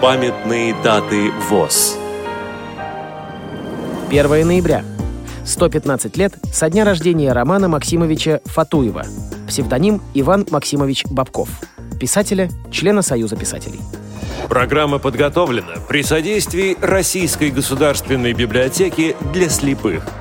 Памятные даты ВОЗ. 1 ноября. 115 лет со дня рождения Романа Максимовича Фатуева. Псевдоним Иван Максимович Бабков. Писателя, члена Союза писателей. Программа подготовлена при содействии Российской государственной библиотеки для слепых –